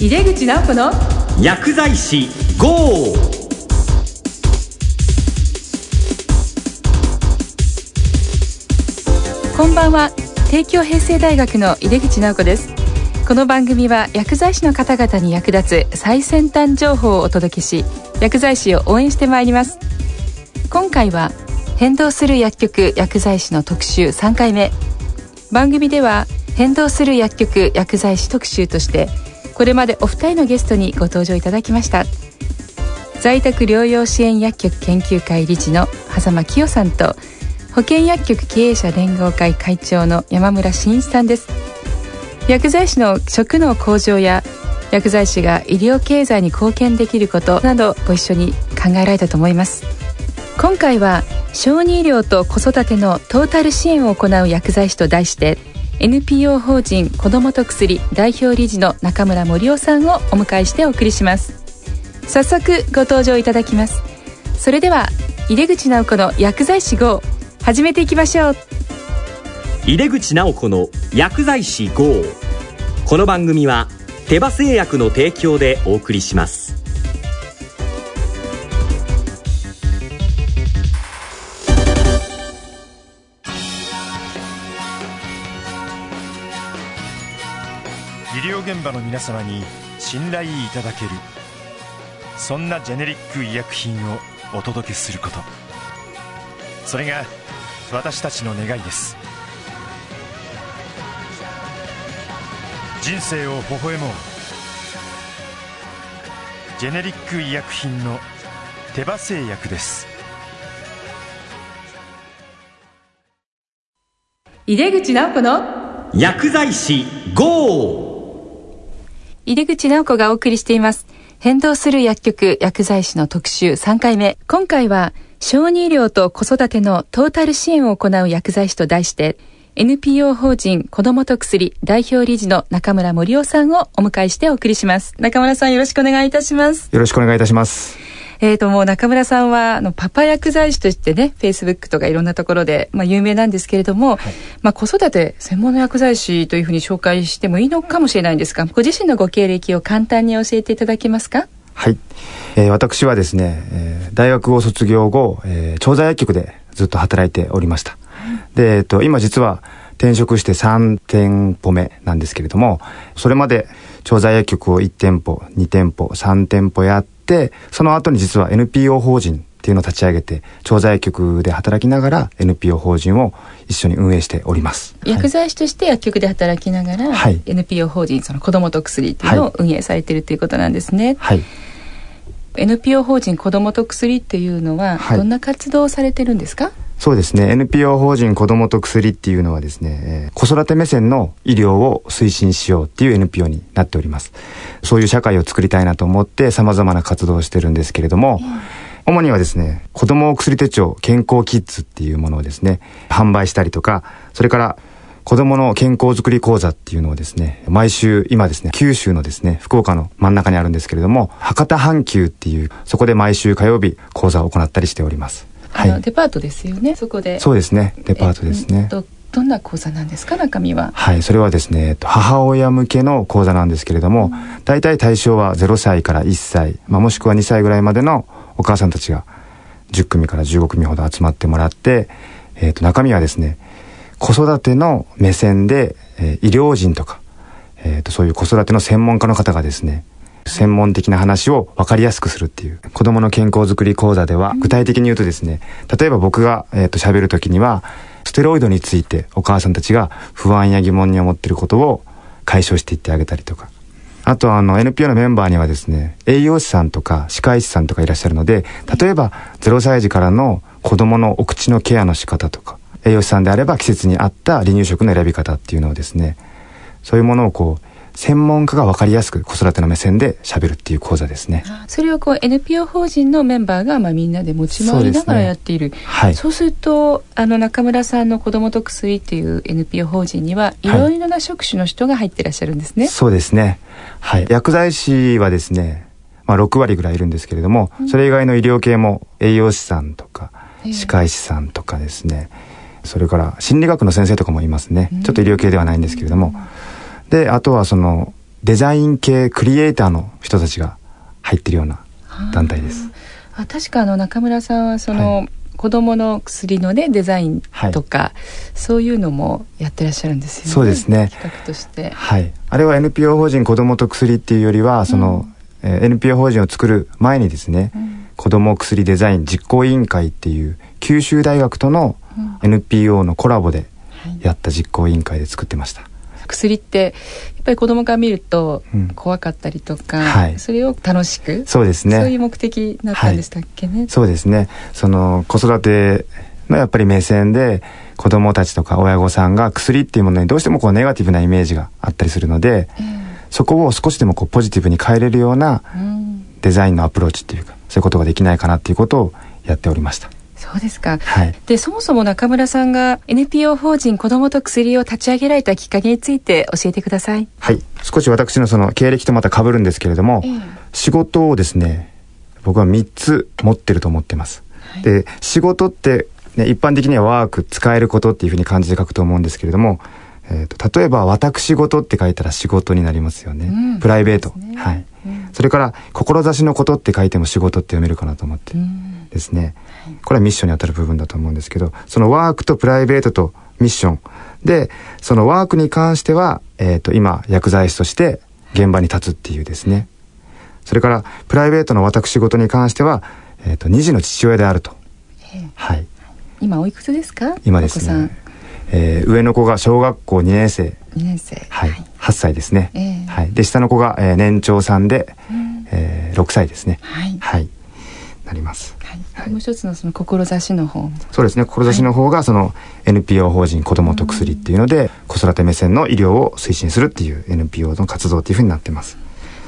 井出口直子の薬剤師 GO! こんばんは。帝京平成大学の井出口直子です。この番組は薬剤師の方々に役立つ最先端情報をお届けし薬剤師を応援してまいります。今回は変動する薬局薬剤師の特集3回目。番組では変動する薬局薬剤師特集としてこれまでお二人のゲストにご登場いただきました。在宅療養支援薬局研究会理事の狭間清さんと保健薬局経営者連合会会長の山村真一さんです。薬剤師の職能向上や薬剤師が医療経済に貢献できることなどご一緒に考えられたと思います。今回は小児医療と子育てのトータル支援を行う薬剤師と題して NPO 法人子どもと薬代表理事の中村森夫さんをお迎えしてお送りします。早速ご登場いただきます。それでは井出口直子の薬剤師号始めていきましょう。井出口直子の薬剤師 GO! この番組は手羽製薬の提供でお送りします。場の皆様に信頼いただける。そんなジェネリック医薬品をお届けすること。それが私たちの願いです。人生を微笑もう。ジェネリック医薬品の手羽製薬です。井出口直子の薬剤師 GO! 井出口直子がお送りしています。変動する薬局薬剤師の特集3回目。今回は小児医療と子育てのトータル支援を行う薬剤師と題して NPO 法人子どもと薬代表理事の中村森夫さんをお迎えしてお送りします。中村さんよろしくお願いいたします。よろしくお願いいたします。えーともう中村さんはあのパパ薬剤師としてねフェイスブックとかいろんなところで、まあ、有名なんですけれども、まあ、子育て専門の薬剤師というふうに紹介してもいいのかもしれないんですがご自身のご経歴を簡単に教えていただけますか？はい。えー私はですね、えー大学を卒業後、えー調剤薬局でずっと働いておりました。で、えっと、今実は転職して3店舗目なんですけれども、それまで調剤薬局を1店舗、2店舗、3店舗やって、その後に実は NPO 法人っていうのを立ち上げて、調剤薬局で働きながら NPO 法人を一緒に運営しております。薬剤師として薬局で働きながら、はい。NPO 法人その子どもと薬っていうのを運営されてるということなんですね、はい。NPO 法人子どもと薬っていうのは、はい。どんな活動をされてるんですか？そうですね。NPO 法人子どもと薬っていうのはですね、えー子育て目線の医療を推進しようっていう NPO になっております。そういう社会を作りたいなと思って様々な活動をしてるんですけれども、主にはですね、子供お薬手帳健康キッズっていうものをですね、販売したりとか、それから子供の健康づくり講座っていうのをですね、毎週、今ですね、九州のですね、福岡の真ん中にあるんですけれども、博多阪急っていう、そこで毎週火曜日講座を行ったりしております。あの、デパートですよね？そこで。そうですね。デパートですね。えっとどんな講座なんですか？中身は。はい、それはですね、えっと母親向けの講座なんですけれども、大体対象は0歳から1歳、まあ、もしくは2歳ぐらいまでのお母さんたちが10組から15組ほど集まってもらって、えっと中身はですね、子育ての目線で、えー医療人とか、えっとそういう子育ての専門家の方がですね、専門的な話を分かりやすくするっていう。子供の健康づくり講座では具体的に言うとですね例えば僕が、えー、と喋る時にはステロイドについてお母さんたちが不安や疑問に思っていることを解消していってあげたりとか。あとあの NPO のメンバーにはですね栄養士さんとか歯科医師さんとかいらっしゃるので例えば0歳児からの子供のお口のケアの仕方とか栄養士さんであれば季節に合った離乳食の選び方っていうのをですねそういうものをこう専門家が分かりやすく子育ての目線で喋るっていう講座ですね。それをこう NPO 法人のメンバーがまあみんなで持ち回りながらやっているはいそうするとあの中村さんの子どもと薬っていう NPO 法人にはいはいろいろな職種の人が入ってらっしゃるんですね、そうですね。はい。薬剤師はですね、まあ6割ぐらいいるんですけれども、それ以外の医療系も栄養士さんとか、ええ歯科医師さんとかですね、それから心理学の先生とかもいますね。うんちょっと医療系ではないんですけれども。で、あとはその、デザイン系クリエイターの人たちが入ってるような団体ですあ確かあの中村さんはその、はい子供の薬のねデザインとか、はい、そういうのもやってらっしゃるんですよね。そうですね。企画として。はい。あれは NPO 法人子供と薬っていうよりはその、うん、えー、NPO 法人を作る前にですね、うん、子供薬デザイン実行委員会っていう九州大学との NPO のコラボでやった実行委員会で作ってました。薬ってやっぱり子供から見ると怖かったりとか、うんはい、それを楽しくそうですね。そういう目的だったんでしたっけね、はい、そうですね。その子育てのやっぱり目線で子供たちとか親御さんが薬っていうものにどうしてもこうネガティブなイメージがあったりするので、えー、そこを少しでもこうポジティブに変えれるようなデザインのアプローチっていうかそういうことができないかなっていうことをやっておりました。そうですか、はい、でそもそも中村さんが NPO 法人子どもと薬を立ち上げられたきっかけについて教えてください。はい。少し私のその経歴とまた被るんですけれども、え仕事をですね僕は3つ持ってると思ってます、はい、で仕事ってね、一般的にはワーク使えることっていうふうに漢字で書くと思うんですけれども、えーと、例えば私事って書いたら仕事になりますよね、うん、プライベート、ね、はい、うん、それから志のことって書いても仕事って読めるかなと思って。ですね、これはミッションに当たる部分だと思うんですけど、そのワークとプライベートとミッション。で、そのワークに関しては、えっ、ー、と、今、薬剤師として現場に立つっていうですね。それから、プライベートの私事に関しては、えっ、ー、と、二児の父親であると。はい。今、おいくつですか？今ですね。えー、上の子が小学校2年生。2年生。はい。はい、8歳ですね。えー、はい。で、下の子が、えー、年長さんで、うん、えー、6歳ですね。はい。はい。なります。はい、もう一つのその志の方そうですね志の方がその NPO 法人子どもと薬っていうので、子育て目線の医療を推進するっていう NPO の活動っていうふうになってます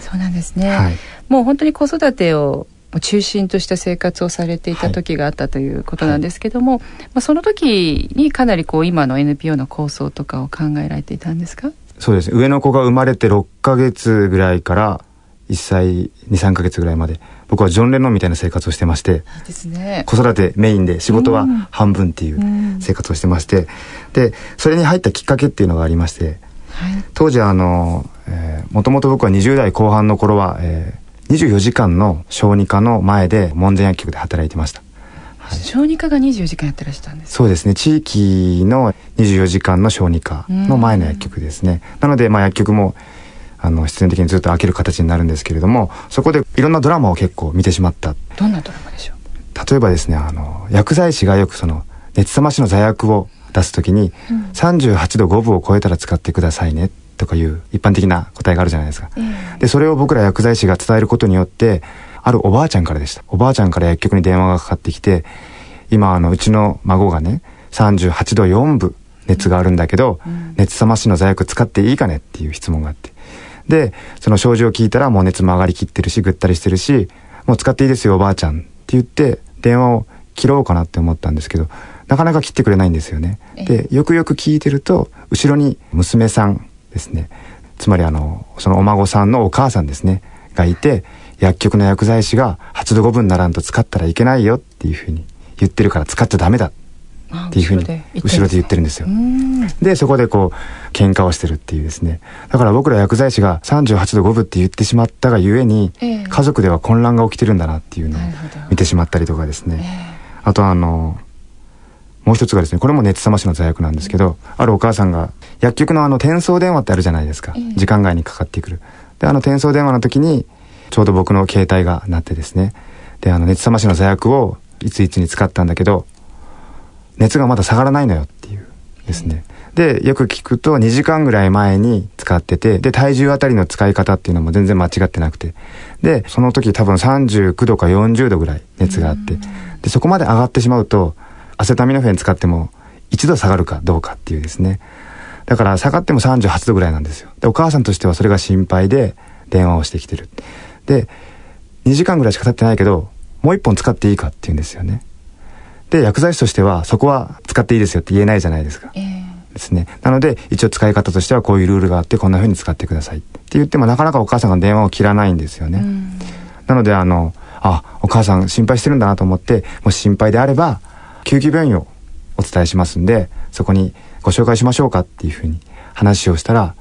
そうなんですね、はい、もう本当に子育てを中心とした生活をされていた時があったということなんですけども、はい、まあ、その時にかなりこう今の NPO の構想とかを考えられていたんですか？そうです上の子が生まれて6か月ぐらいから1歳23か月ぐらいまで僕はジョン・レノンみたいな生活をしてまして、ね、子育てメインで仕事は半分っていう生活をしてまして、でそれに入ったきっかけっていうのがありまして、はい、当時あの、えー、もともと僕は20代後半の頃は、えー、24時間の小児科の前で門前薬局で働いてました。はい、小児科が24時間やってらっしたんですそうですね。地域の24時間の小児科の前の薬局ですね。なのでまあ薬局もあの必然的にずっと開ける形になるんですけれどもそこでいろんなドラマを結構見てしまった。どんなドラマでしょう？例えばですねあの薬剤師がよくその熱冷ましの座薬を出す時に、うん、38度5分を超えたら使ってくださいねとかいう一般的な答えがあるじゃないですか、えー、でそれを僕ら薬剤師が伝えることによってあるおばあちゃんからでした。おばあちゃんから薬局に電話がかかってきて今あのうちの孫がね38度4分熱があるんだけど、うん、熱冷ましの座薬使っていいかねっていう質問があって。で、その症状を聞いたらもう熱も上がりきってるし、ぐったりしてるし、もう使っていいですよおばあちゃんって言って、電話を切ろうかなって思ったんですけど、なかなか切ってくれないんですよね。で、よくよく聞いてると、後ろに娘さんですね。つまりあの、そのお孫さんのお母さんですね。がいて、薬局の薬剤師が8度5分ならんと使ったらいけないよっていうふうに言ってるから使っちゃダメだ。っていうふうに後ろで言ってるんですよ。でそこでこう喧嘩をしてるっていうですね。だから僕ら薬剤師が38度5分って言ってしまったがゆえに、えー、家族では混乱が起きてるんだなっていうのを見てしまったりとかですね、えー、あとあのもう一つがですねこれも熱冷ましの座薬なんですけど、あるお母さんが薬局のあの転送電話ってあるじゃないですか、えー、時間外にかかってくるであの転送電話の時にちょうど僕の携帯が鳴ってですねであの熱冷ましの座薬をいついつに使ったんだけど熱がまだ下がらないのよっていうですね。で、よく聞くと2時間ぐらい前に使ってて、で、体重あたりの使い方っていうのも全然間違ってなくて。で、その時多分39度か40度ぐらい熱があって、で、そこまで上がってしまうと、アセタミノフェン使っても1度下がるかどうかっていうですね。だから下がっても38度ぐらいなんですよ。で、お母さんとしてはそれが心配で電話をしてきてる。で、2時間ぐらいしか経ってないけど、もう1本使っていいかって言うんですよね。で薬剤師としてはそこは使っていいですよって言えないじゃないですか。えー、ですね。なので一応使い方としてはこういうルールがあってこんな風に使ってくださいって言ってもなかなかお母さんが電話を切らないんですよね。なのであのあお母さん心配してるんだなと思ってもし心配であれば救急病院をお伝えしますんでそこにご紹介しましょうかっていう風に話をしたら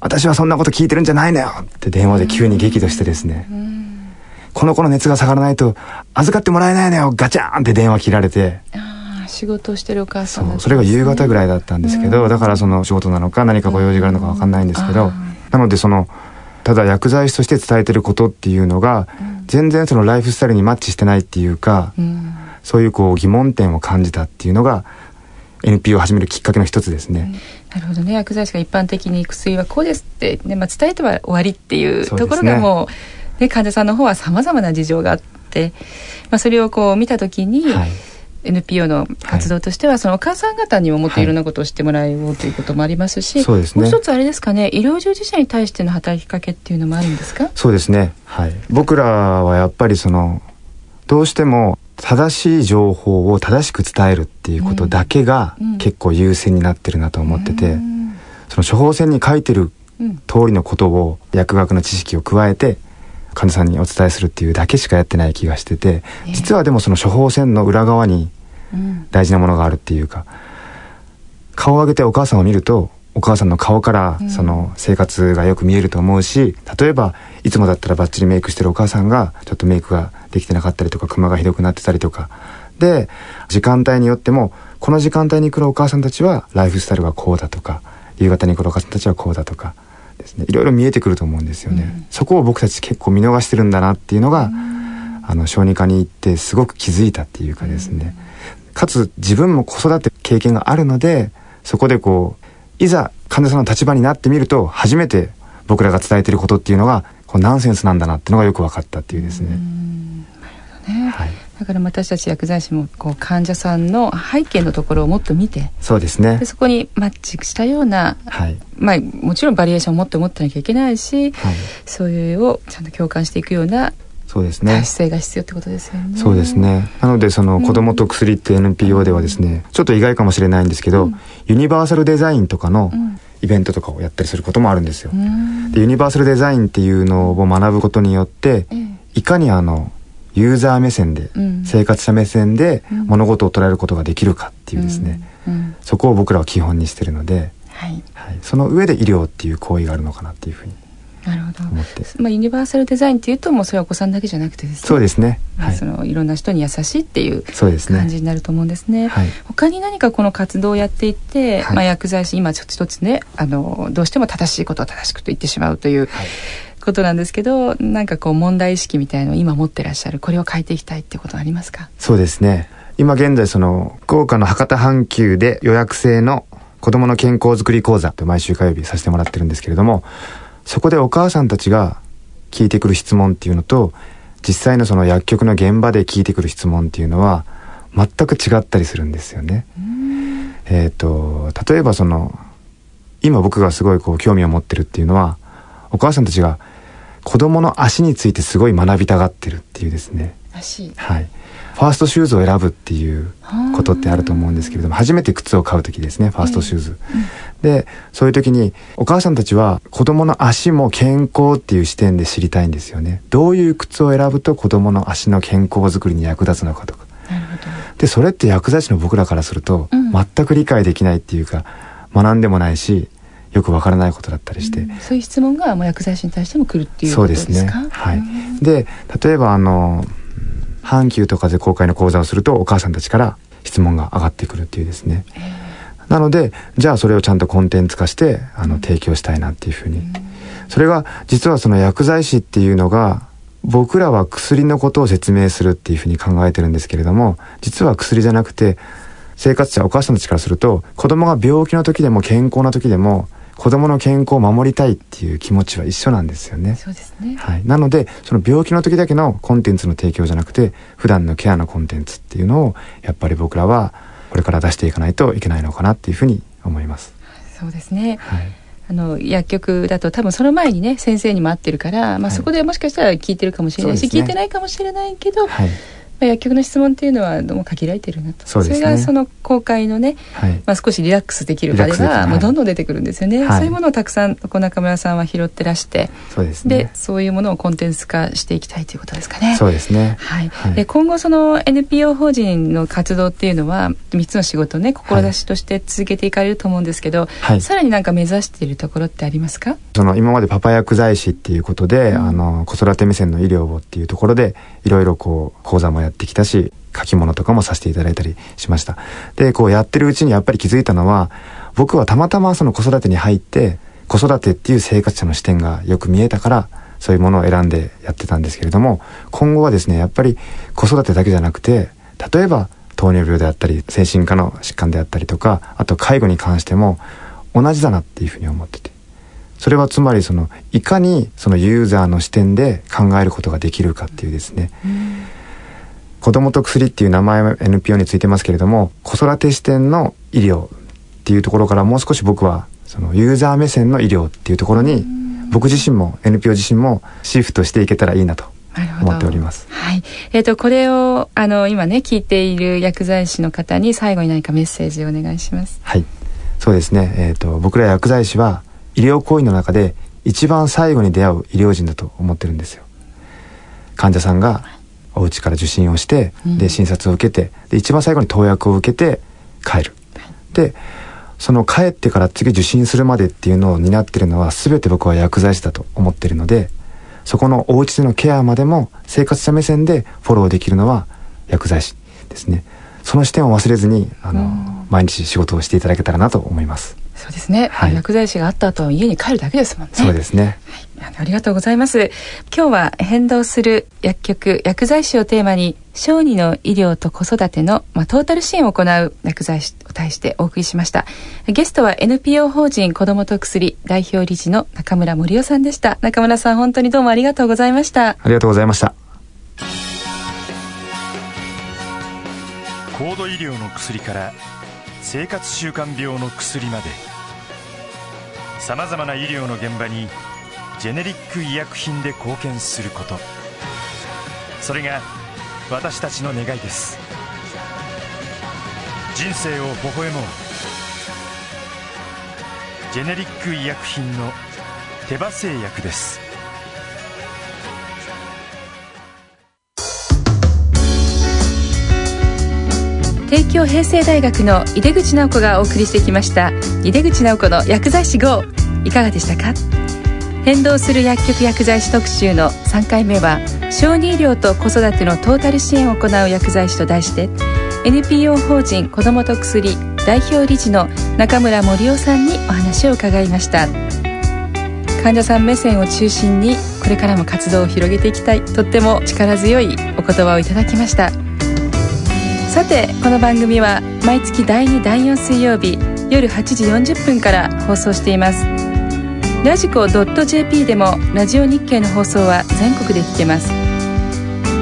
私はそんなこと聞いてるんじゃないのよって電話で急に激怒してですね、この子の熱が下がらないと預かってもらえないのよガチャーンって電話切られて。仕事をしてるお母さん、ね、それが夕方ぐらいだったんですけど、だからその仕事なのか何かご用事があるのか分かんないんですけど、なのでそのただ薬剤師として伝えてることっていうのが、全然そのライフスタイルにマッチしてないっていうか、そういうこう疑問点を感じたっていうのが NPO を始めるきっかけの一つですね。なるほどね。薬剤師が一般的に薬はこうですって、ねまあ、伝えては終わりっていうところがもう、ね、患者さんの方はさまざまな事情があって、まあ、それをこう見た時に、はい。NPO の活動としては、そのお母さん方にももっといろんなことを知ってもらおうということもありますし、そうですね、もう一つあれですかね。医療従事者に対しての働きかけっていうのもあるんですか？そうですね、はい、僕らはやっぱりそのどうしても正しい情報を正しく伝えるっていうことだけが結構優先になってるなと思ってて、その処方箋に書いてる通りのことを薬学の知識を加えて患者さんにお伝えするっていうだけしかやってない気がしてて実はでもその処方箋の裏側に大事なものがあるっていうか、顔を上げてお母さんを見るとお母さんの顔からその生活がよく見えると思うし例えばいつもだったらバッチリメイクしてるお母さんがちょっとメイクができてなかったりとかクマがひどくなってたりとか。で時間帯によってもこの時間帯に来るお母さんたちはライフスタイルがこうだとか夕方に来るお母さんたちはこうだとかですね。いろいろ見えてくると思うんですよね、うん、そこを僕たち結構見逃してるんだなっていうのが、うん、あの小児科に行ってすごく気づいたっていうかですね、うん、かつ自分も子育て経験があるのでそこでこういざ患者さんの立場になってみると初めて僕らが伝えてることっていうのがこうナンセンスなんだなっていうのがよく分かったっていうですね。ね、はい、だから私たち薬剤師もこう患者さんの背景のところをもっと見てそうですね。でそこにマッチしたような、はい、まあ、もちろんバリエーションをもっと持ってなきゃいけないし、はい、そういうをちゃんと共感していくようなそうですね。体制が必要ってことですよね。そうですね。なのでその子供と薬って NPO ではですね、うん、ちょっと意外かもしれないんですけど、うん、ユニバーサルデザインとかのイベントとかをやったりすることもあるんですよ。うん、でユニバーサルデザインっていうのを学ぶことによって、いかにあのユーザー目線で、生活者目線で物事を捉えることができるかっていうですね、そこを僕らは基本にしてるので、はい、はい、その上で医療っていう行為があるのかなっていうふうになるほど。まあユニバーサルデザインっていうともうそれはお子さんだけじゃなくてですね。そうですね。はい、そのいろんな人に優しいっていう感じになると思うんですね。はい、他に何かこの活動をやっていて、はい、まあ薬剤師今ちょっと一つねあのどうしても正しいことを正しくと言ってしまうという。ことなんですけどなんかこう問題意識みたいのを今持ってらっしゃるこれを変えていきたいってことはありますか？そうですね今現在その福岡の博多阪急で予約制の子供の健康づくり講座と毎週火曜日させてもらってるんですけれどもそこでお母さんたちが聞いてくる質問っていうのと実際のその薬局の現場で聞いてくる質問っていうのは全く違ったりするんですよね。えっ、ー、と例えばその今僕がすごいこう興味を持ってるっていうのはお母さんたちが子供の足についてすごい学びたがってるっていうですね。足はい。ファーストシューズを選ぶっていうことってあると思うんですけれども初めて靴を買う時ですねファーストシューズ、うん。うん、でそういう時にお母さんたちは子供の足も健康っていう視点で知りたいんですよね。どういう靴を選ぶと子供の足の健康づくりに役立つのかとか。でそれって薬剤師の僕らからすると全く理解できないっていうか学んでもないしよくわからないことだったりして、うん、そういう質問がもう薬剤師に対しても来るっていうことですか？そうですね。はい、で例えばあの阪急とかで公開の講座をするとお母さんたちから質問が上がってくるっていうですね。なのでじゃあそれをちゃんとコンテンツ化してあの提供したいなっていうふうに。それが実はその薬剤師っていうのが僕らは薬のことを説明するっていうふうに考えてるんですけれども実は薬じゃなくて生活者お母さんたちからすると子供が病気の時でも健康な時でも子供の健康を守りたいっていう気持ちは一緒なんですよね。そうですね。はい。なので、その病気の時だけのコンテンツの提供じゃなくて、普段のケアのコンテンツっていうのを、やっぱり僕らはこれから出していかないといけないのかなっていうふうに思います。そうですね。はい。あの薬局だと多分その前にね先生にも会ってるから、まあ、そこでもしかしたら聞いてるかもしれないし、ね、聞いてないかもしれないけど、はい、薬局の質問っていうのはどうも限られてるなと。そね、れがその公開のね、はい、まあ、少しリラックスできる場ではもうどんどん出てくるんですよね、はい、そういうものをたくさんこう中村さんは拾ってらしてそうです、ね、でそういうものをコンテンツ化していきたいということですかね。そうですね、はい。で今後その NPO 法人の活動っていうのは3つの仕事ね志として続けていかれると思うんですけど、はい、さらになんか目指しているところってありますか？その今までパパ薬剤師っていうことで、うん、あの子育て目線の医療をっていうところでいろいろこう講座もやってきたし書き物とかもさせていただいたりしました。で、こうやってるうちにやっぱり気づいたのは、僕はたまたまその子育てに入って、子育てっていう生活者の視点がよく見えたから、そういうものを選んでやってたんですけれども、今後はですね、やっぱり子育てだけじゃなくて、例えば糖尿病であったり、精神科の疾患であったりとか、あと介護に関しても同じだなっていうふうに思ってて。それはつまりその、いかにそのユーザーの視点で考えることができるかっていうですね、子供と薬っていう名前は NPO についてますけれども、子育て視点の医療っていうところからもう少し僕はそのユーザー目線の医療っていうところに僕自身も NPO 自身もシフトしていけたらいいなと思っております。はい。えっ、ー、と、これを、あの、今ね、聞いている薬剤師の方に最後に何かメッセージをお願いします。はい。そうですね。えっ、ー、と、僕ら薬剤師は医療行為の中で一番最後に出会う医療人だと思ってるんですよ。患者さんがお家から受診をして、うん、で診察を受けてで一番最後に投薬を受けて帰る。でその帰ってから次受診するまでっていうのを担ってるのは全て僕は薬剤師だと思ってるのでそこのお家でのケアまでも生活者目線でフォローできるのは薬剤師ですね。その視点を忘れずにあの、うん、毎日仕事をしていただけたらなと思います。そうですね、はい、薬剤師があった後家に帰るだけですもんね。そうですね、はい、ありがとうございます。今日は変動する薬局薬剤師をテーマに小児の医療と子育ての、まあ、トータル支援を行う薬剤師を対してお送りしました。ゲストは NPO 法人子どもと薬代表理事の中村森夫さんでした。中村さん本当にどうもありがとうございました。ありがとうございました。高度医療の薬から生活習慣病の薬までさまざまな医療の現場にジェネリック医薬品で貢献すること。それが私たちの願いです。人生を微笑もう。ジェネリック医薬品の手羽製薬です。帝京平成大学の井出口直子がお送りしてきました。井出口直子の薬剤師 GO いかがでしたか？変動する薬局薬剤師特集の3回目は小児医療と子育てのトータル支援を行う薬剤師と題して NPO 法人子どもと薬代表理事の中村森夫さんにお話を伺いました。患者さん目線を中心にこれからも活動を広げていきたい。とっても力強いお言葉をいただきました。さてこの番組は毎月第2第4水曜日夜8時40分から放送しています。ラジコ .jp でもラジオ日経の放送は全国で聞けます。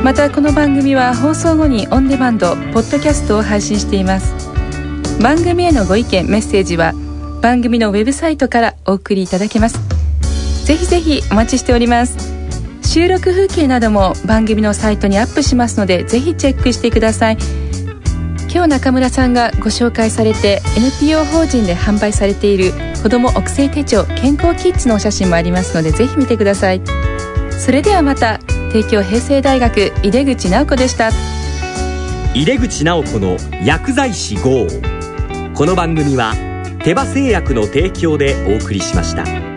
またこの番組は放送後にオンデマンドポッドキャストを配信しています。番組へのご意見メッセージは番組のウェブサイトからお送りいただけます。ぜひぜひお待ちしております。収録風景なども番組のサイトにアップしますのでぜひチェックしてください。今日中村さんがご紹介されて NPO 法人で販売されている子ども育成手帳健康キッズのお写真もありますのでぜひ見てください。それではまた帝京平成大学井出口直子でした。井出口直子の薬剤師号。この番組は手羽製薬の提供でお送りしました。